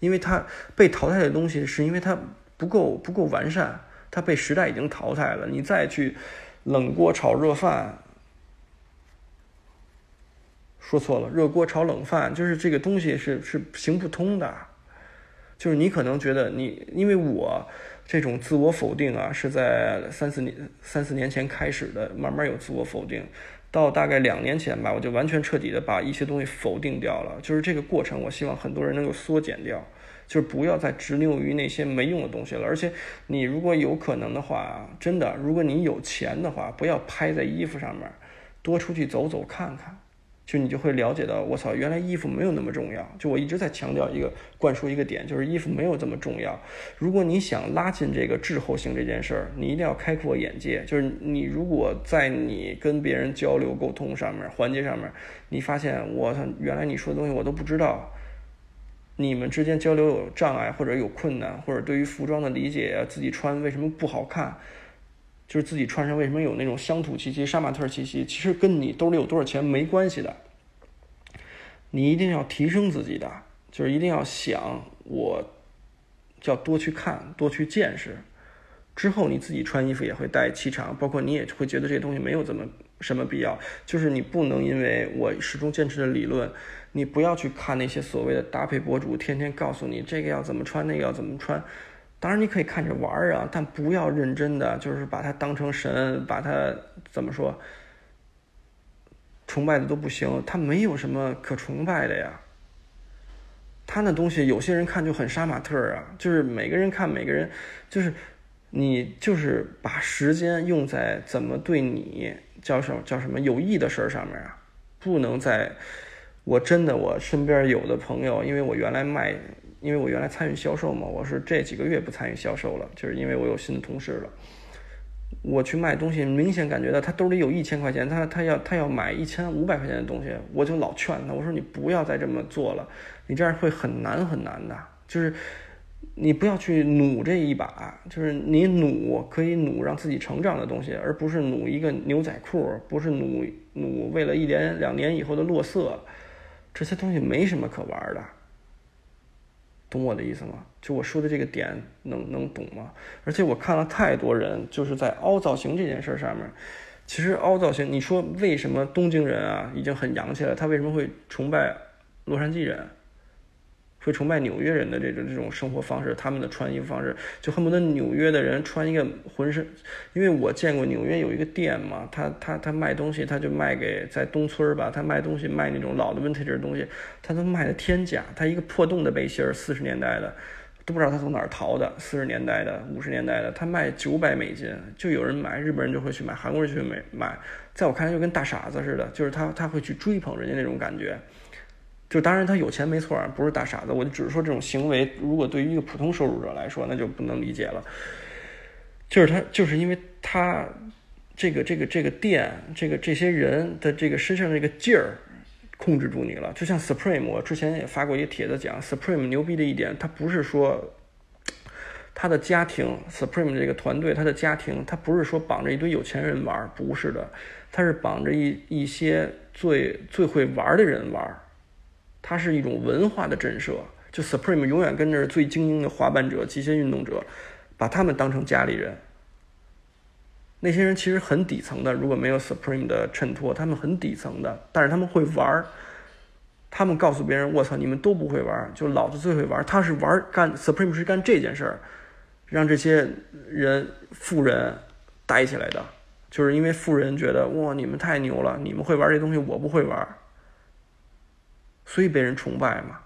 因为它被淘汰的东西，是因为它不够不够完善。它被时代已经淘汰了，你再去冷锅炒热饭，说错了，热锅炒冷饭，就是这个东西是是行不通的。就是你可能觉得你，因为我这种自我否定啊，是在三四年三四年前开始的，慢慢有自我否定，到大概两年前吧，我就完全彻底的把一些东西否定掉了。就是这个过程，我希望很多人能够缩减掉。就是不要再执拗于那些没用的东西了，而且你如果有可能的话，真的，如果你有钱的话，不要拍在衣服上面，多出去走走看看，就你就会了解到，我操，原来衣服没有那么重要。就我一直在强调一个灌输一个点，就是衣服没有这么重要。如果你想拉近这个滞后性这件事儿，你一定要开阔眼界。就是你如果在你跟别人交流沟通上面环节上面，你发现我操，原来你说的东西我都不知道。你们之间交流有障碍，或者有困难，或者对于服装的理解啊，自己穿为什么不好看，就是自己穿上为什么有那种乡土气息、杀马特气息，其实跟你兜里有多少钱没关系的。你一定要提升自己的，就是一定要想，我要多去看，多去见识，之后你自己穿衣服也会带气场，包括你也会觉得这些东西没有怎么什么必要，就是你不能因为我始终坚持的理论。你不要去看那些所谓的搭配博主，天天告诉你这个要怎么穿，那个要怎么穿。当然你可以看着玩儿啊，但不要认真的，就是把它当成神，把它怎么说，崇拜的都不行。他没有什么可崇拜的呀。他那东西有些人看就很杀马特啊，就是每个人看每个人，就是你就是把时间用在怎么对你叫什么叫什么有益的事儿上面啊，不能在。我真的，我身边有的朋友，因为我原来卖，因为我原来参与销售嘛，我是这几个月不参与销售了，就是因为我有新的同事了。我去卖东西，明显感觉到他兜里有一千块钱，他他要他要买一千五百块钱的东西，我就老劝他，我说你不要再这么做了，你这样会很难很难的，就是你不要去努这一把，就是你努可以努让自己成长的东西，而不是努一个牛仔裤，不是努努为了一年两年以后的落色。这些东西没什么可玩的，懂我的意思吗？就我说的这个点，能能懂吗？而且我看了太多人，就是在凹造型这件事上面，其实凹造型，你说为什么东京人啊已经很洋气了，他为什么会崇拜洛杉矶人？会崇拜纽约人的这种这种生活方式，他们的穿衣服方式，就恨不得纽约的人穿一个浑身，因为我见过纽约有一个店嘛，他他他卖东西，他就卖给在东村吧，他卖东西卖那种老的 vintage 的东西，他都卖的天价，他一个破洞的背心儿，四十年代的，都不知道他从哪儿淘的，四十年代的、五十年代的，他卖九百美金，就有人买，日本人就会去买，韩国人去买买，在我看来就跟大傻子似的，就是他他会去追捧人家那种感觉。就当然他有钱没错，不是大傻子。我就只是说这种行为，如果对于一个普通收入者来说，那就不能理解了。就是他，就是因为他这个这个这个店，这个这些人的这个身上这个劲儿控制住你了。就像 Supreme，我之前也发过一个帖子讲，Supreme 牛逼的一点，他不是说他的家庭，Supreme 这个团队，他的家庭，他不是说绑着一堆有钱人玩，不是的，他是绑着一一些最最会玩的人玩。它是一种文化的震慑，就 Supreme 永远跟着最精英的滑板者、极限运动者，把他们当成家里人。那些人其实很底层的，如果没有 Supreme 的衬托，他们很底层的，但是他们会玩儿。他们告诉别人：“我操，你们都不会玩，就老子最会玩。”他是玩干 Supreme 是干这件事儿，让这些人富人带起来的，就是因为富人觉得：“哇，你们太牛了，你们会玩这东西，我不会玩。”所以被人崇拜嘛。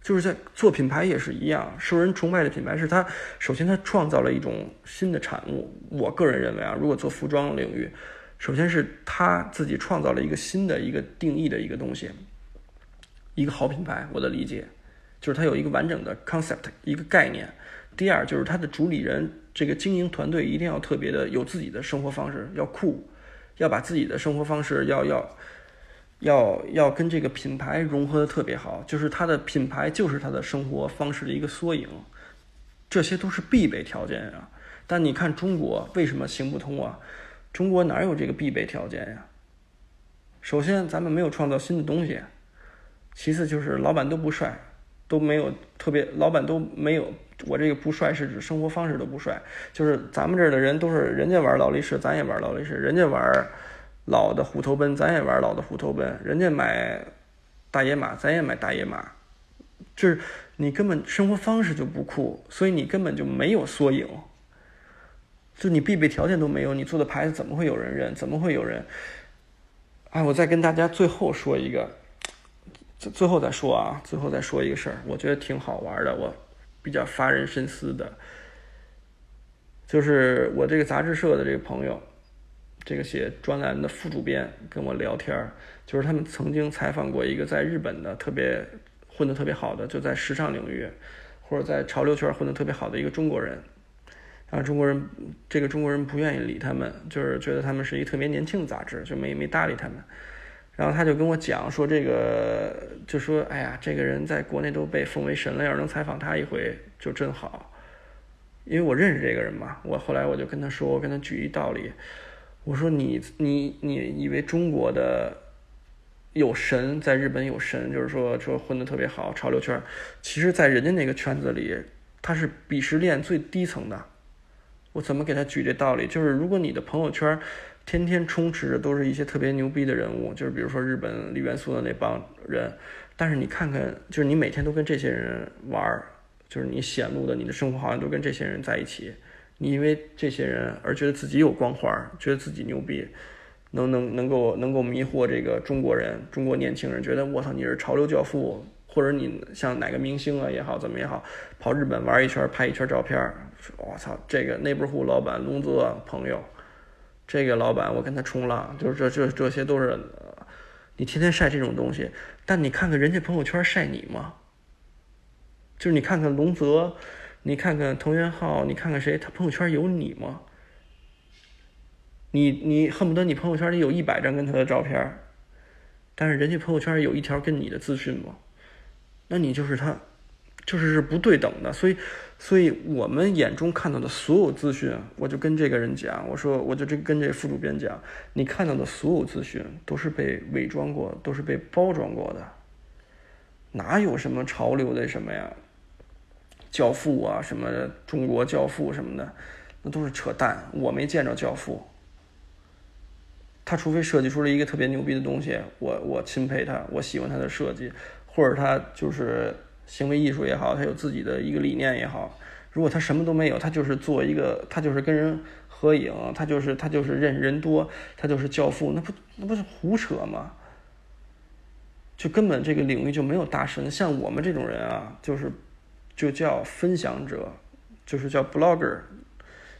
就是在做品牌也是一样，受人崇拜的品牌是它首先它创造了一种新的产物。我个人认为啊，如果做服装领域，首先是他自己创造了一个新的一个定义的一个东西，一个好品牌。我的理解就是它有一个完整的 concept 一个概念。第二就是它的主理人这个经营团队一定要特别的有自己的生活方式，要酷，要把自己的生活方式要要。要要跟这个品牌融合的特别好，就是它的品牌就是它的生活方式的一个缩影，这些都是必备条件啊。但你看中国为什么行不通啊？中国哪有这个必备条件呀？首先咱们没有创造新的东西，其次就是老板都不帅，都没有特别，老板都没有。我这个不帅是指生活方式都不帅，就是咱们这儿的人都是人家玩劳力士，咱也玩劳力士，人家玩。老的虎头奔，咱也玩老的虎头奔。人家买大野马，咱也买大野马。就是你根本生活方式就不酷，所以你根本就没有缩影。就你必备条件都没有，你做的牌子怎么会有人认？怎么会有人？哎，我再跟大家最后说一个，最后再说啊，最后再说一个事儿，我觉得挺好玩的，我比较发人深思的，就是我这个杂志社的这个朋友。这个写专栏的副主编跟我聊天儿，就是他们曾经采访过一个在日本的特别混得特别好的，就在时尚领域或者在潮流圈混得特别好的一个中国人，然后中国人这个中国人不愿意理他们，就是觉得他们是一个特别年轻的杂志，就没没搭理他们。然后他就跟我讲说，这个就说，哎呀，这个人在国内都被奉为神了，要是能采访他一回就真好，因为我认识这个人嘛。我后来我就跟他说，我跟他举一道理。我说你你你以为中国的有神，在日本有神，就是说说混的特别好，潮流圈，其实，在人家那个圈子里，他是鄙视链最低层的。我怎么给他举这道理？就是如果你的朋友圈天天充斥着都是一些特别牛逼的人物，就是比如说日本李元素的那帮人，但是你看看，就是你每天都跟这些人玩，就是你显露的你的生活好像都跟这些人在一起。你因为这些人而觉得自己有光环，觉得自己牛逼，能能能够能够迷惑这个中国人，中国年轻人觉得我操你是潮流教父，或者你像哪个明星啊也好怎么也好，跑日本玩一圈拍一圈照片，我操这个内部户老板龙泽朋友，这个老板我跟他冲浪，就是这这这些都是，你天天晒这种东西，但你看看人家朋友圈晒你吗？就是你看看龙泽。你看看藤原浩，你看看谁？他朋友圈有你吗？你你恨不得你朋友圈里有一百张跟他的照片，但是人家朋友圈有一条跟你的资讯吗？那你就是他，就是是不对等的。所以，所以我们眼中看到的所有资讯，我就跟这个人讲，我说我就这跟这副主编讲，你看到的所有资讯都是被伪装过，都是被包装过的，哪有什么潮流的什么呀？教父啊，什么中国教父什么的，那都是扯淡。我没见着教父，他除非设计出了一个特别牛逼的东西，我我钦佩他，我喜欢他的设计，或者他就是行为艺术也好，他有自己的一个理念也好。如果他什么都没有，他就是做一个，他就是跟人合影，他就是他就是认人多，他就是教父，那不那不是胡扯吗？就根本这个领域就没有大神，像我们这种人啊，就是。就叫分享者，就是叫 blogger，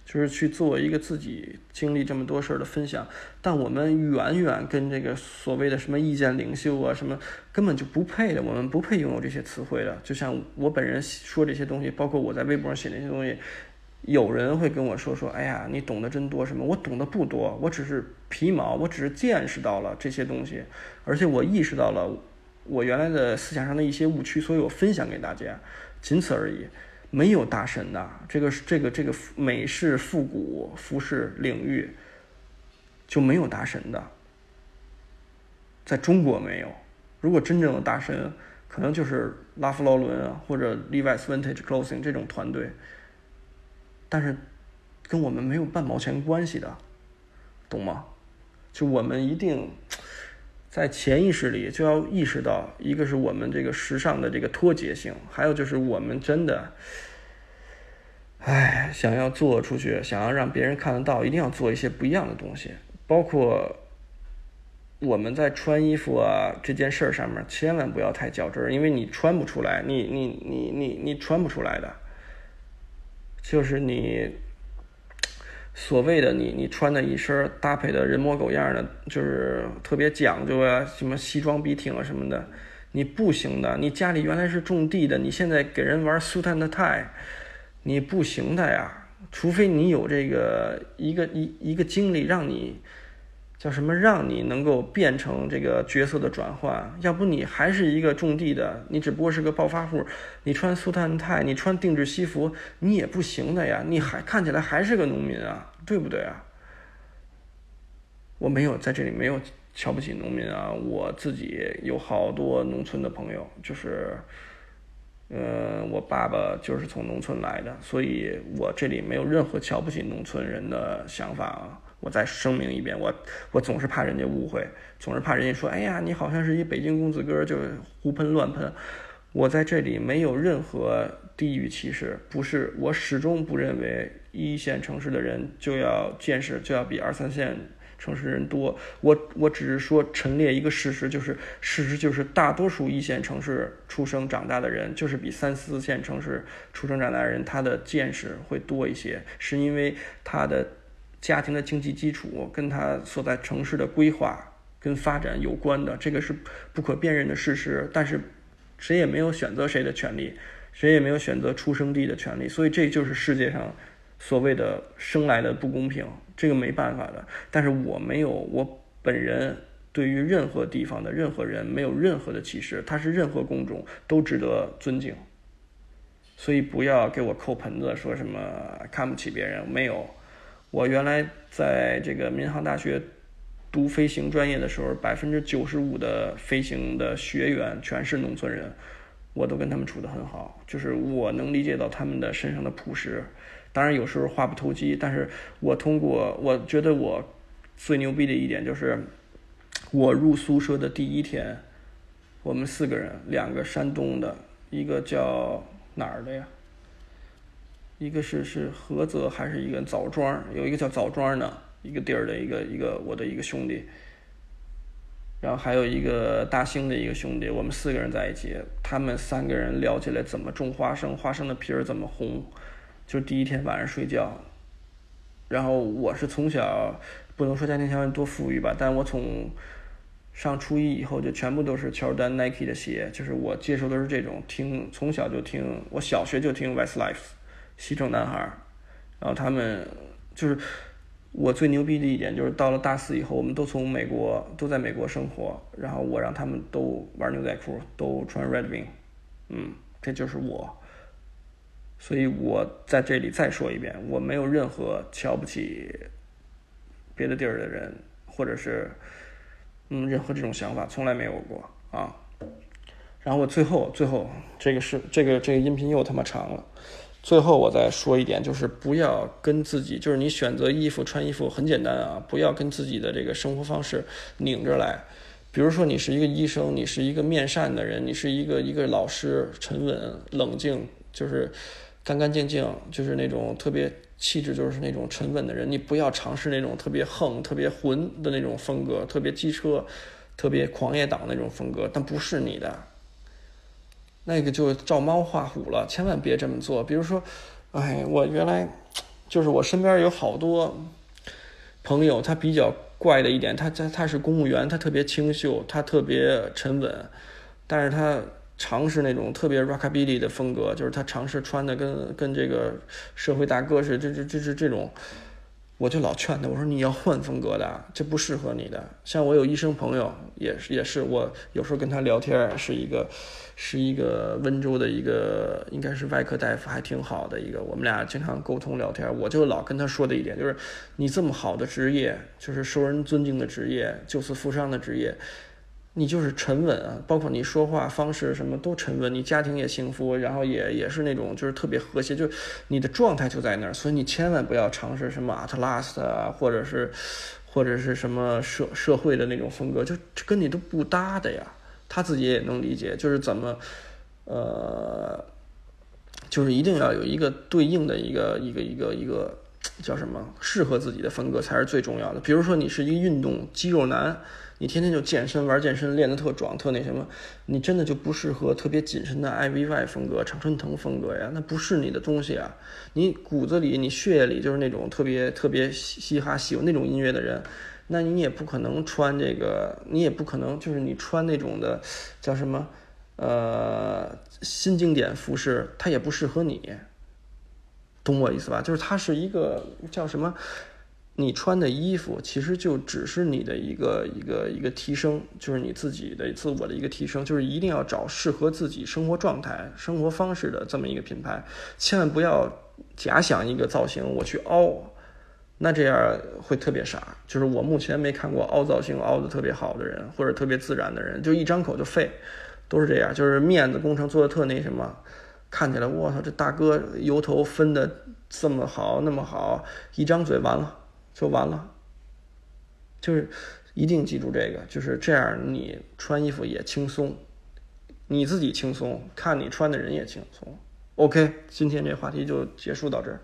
就是去做一个自己经历这么多事儿的分享。但我们远远跟这个所谓的什么意见领袖啊，什么根本就不配的。我们不配拥有这些词汇的。就像我本人说这些东西，包括我在微博上写那些东西，有人会跟我说说：“哎呀，你懂得真多。”什么？我懂得不多，我只是皮毛，我只是见识到了这些东西，而且我意识到了我原来的思想上的一些误区，所以我分享给大家。仅此而已，没有大神的这个这个这个美式复古服饰领域就没有大神的，在中国没有。如果真正的大神，可能就是拉夫劳伦啊或者 Levi's Vintage Clothing 这种团队，但是跟我们没有半毛钱关系的，懂吗？就我们一定。在潜意识里就要意识到，一个是我们这个时尚的这个脱节性，还有就是我们真的，哎，想要做出去，想要让别人看得到，一定要做一些不一样的东西。包括我们在穿衣服啊这件事儿上面，千万不要太较真儿，因为你穿不出来，你你你你你穿不出来的，就是你所谓的你你穿的一身搭配的人模狗样的，就是特别讲究啊，什么西装笔挺啊什么的，你不行的。你家里原来是种地的，你现在给人玩 suit and tie，你不行的呀。除非你有这个一个一一个经历让你。叫什么？让你能够变成这个角色的转换，要不你还是一个种地的，你只不过是个暴发户。你穿苏丹泰，你穿定制西服，你也不行的呀，你还看起来还是个农民啊，对不对啊？我没有在这里没有瞧不起农民啊，我自己有好多农村的朋友，就是，呃，我爸爸就是从农村来的，所以我这里没有任何瞧不起农村人的想法啊。我再声明一遍，我我总是怕人家误会，总是怕人家说，哎呀，你好像是一北京公子哥，就胡喷乱喷。我在这里没有任何地域歧视，不是，我始终不认为一线城市的人就要见识就要比二三线城市人多。我我只是说陈列一个事实，就是事实就是大多数一线城市出生长大的人，就是比三四线城市出生长大的人他的见识会多一些，是因为他的。家庭的经济基础跟他所在城市的规划跟发展有关的，这个是不可辨认的事实。但是，谁也没有选择谁的权利，谁也没有选择出生地的权利。所以，这就是世界上所谓的生来的不公平，这个没办法的。但是我没有，我本人对于任何地方的任何人没有任何的歧视，他是任何工种都值得尊敬。所以，不要给我扣盆子，说什么看不起别人，没有。我原来在这个民航大学读飞行专业的时候，百分之九十五的飞行的学员全是农村人，我都跟他们处得很好，就是我能理解到他们的身上的朴实。当然有时候话不投机，但是我通过我觉得我最牛逼的一点就是，我入宿舍的第一天，我们四个人，两个山东的，一个叫哪儿的呀？一个是是菏泽，还是一个枣庄？有一个叫枣庄的一个地儿的一个一个我的一个兄弟，然后还有一个大兴的一个兄弟，我们四个人在一起，他们三个人聊起来怎么种花生，花生的皮儿怎么红，就第一天晚上睡觉。然后我是从小不能说家庭条件多富裕吧，但我从上初一以后就全部都是乔丹、Nike 的鞋，就是我接受都是这种，听从小就听，我小学就听 Westlife。西城男孩，然后他们就是我最牛逼的一点，就是到了大四以后，我们都从美国都在美国生活，然后我让他们都玩牛仔裤，都穿 Red Wing，嗯，这就是我。所以我在这里再说一遍，我没有任何瞧不起别的地儿的人，或者是嗯任何这种想法，从来没有过啊。然后我最后最后这个是这个这个音频又他妈长了。最后我再说一点，就是不要跟自己，就是你选择衣服穿衣服很简单啊，不要跟自己的这个生活方式拧着来。比如说你是一个医生，你是一个面善的人，你是一个一个老师，沉稳冷静，就是干干净净，就是那种特别气质，就是那种沉稳的人。你不要尝试那种特别横、特别混的那种风格，特别机车、特别狂野党那种风格，但不是你的。那个就照猫画虎了，千万别这么做。比如说，哎，我原来就是我身边有好多朋友，他比较怪的一点，他他他是公务员，他特别清秀，他特别沉稳，但是他尝试那种特别 rockabilly 的风格，就是他尝试穿的跟跟这个社会大哥似的，这这这是这种。我就老劝他，我说你要换风格的，这不适合你的。像我有医生朋友，也是也是，我有时候跟他聊天，是一个是一个温州的一个，应该是外科大夫，还挺好的一个。我们俩经常沟通聊天，我就老跟他说的一点就是，你这么好的职业，就是受人尊敬的职业，救死扶伤的职业。你就是沉稳啊，包括你说话方式什么都沉稳，你家庭也幸福，然后也也是那种就是特别和谐，就你的状态就在那儿，所以你千万不要尝试什么阿特拉斯啊，或者是或者是什么社社会的那种风格，就跟你都不搭的呀。他自己也能理解，就是怎么呃，就是一定要有一个对应的一个一个一个一个叫什么适合自己的风格才是最重要的。比如说你是一个运动肌肉男，你天天就健身玩健身，练得特壮特那什么，你真的就不适合特别紧身的 I V Y 风格、常春藤风格呀，那不是你的东西啊。你骨子里、你血液里就是那种特别特别嘻哈喜欢那种音乐的人，那你也不可能穿这个，你也不可能就是你穿那种的叫什么呃新经典服饰，它也不适合你。懂我意思吧？就是它是一个叫什么？你穿的衣服其实就只是你的一个一个一个提升，就是你自己的自我的一个提升，就是一定要找适合自己生活状态、生活方式的这么一个品牌，千万不要假想一个造型我去凹，那这样会特别傻。就是我目前没看过凹造型凹的特别好的人，或者特别自然的人，就一张口就废，都是这样，就是面子工程做的特那什么。看起来，我操，这大哥油头分的这么好，那么好，一张嘴完了就完了。就是一定记住这个，就是这样，你穿衣服也轻松，你自己轻松，看你穿的人也轻松。OK，今天这话题就结束到这儿。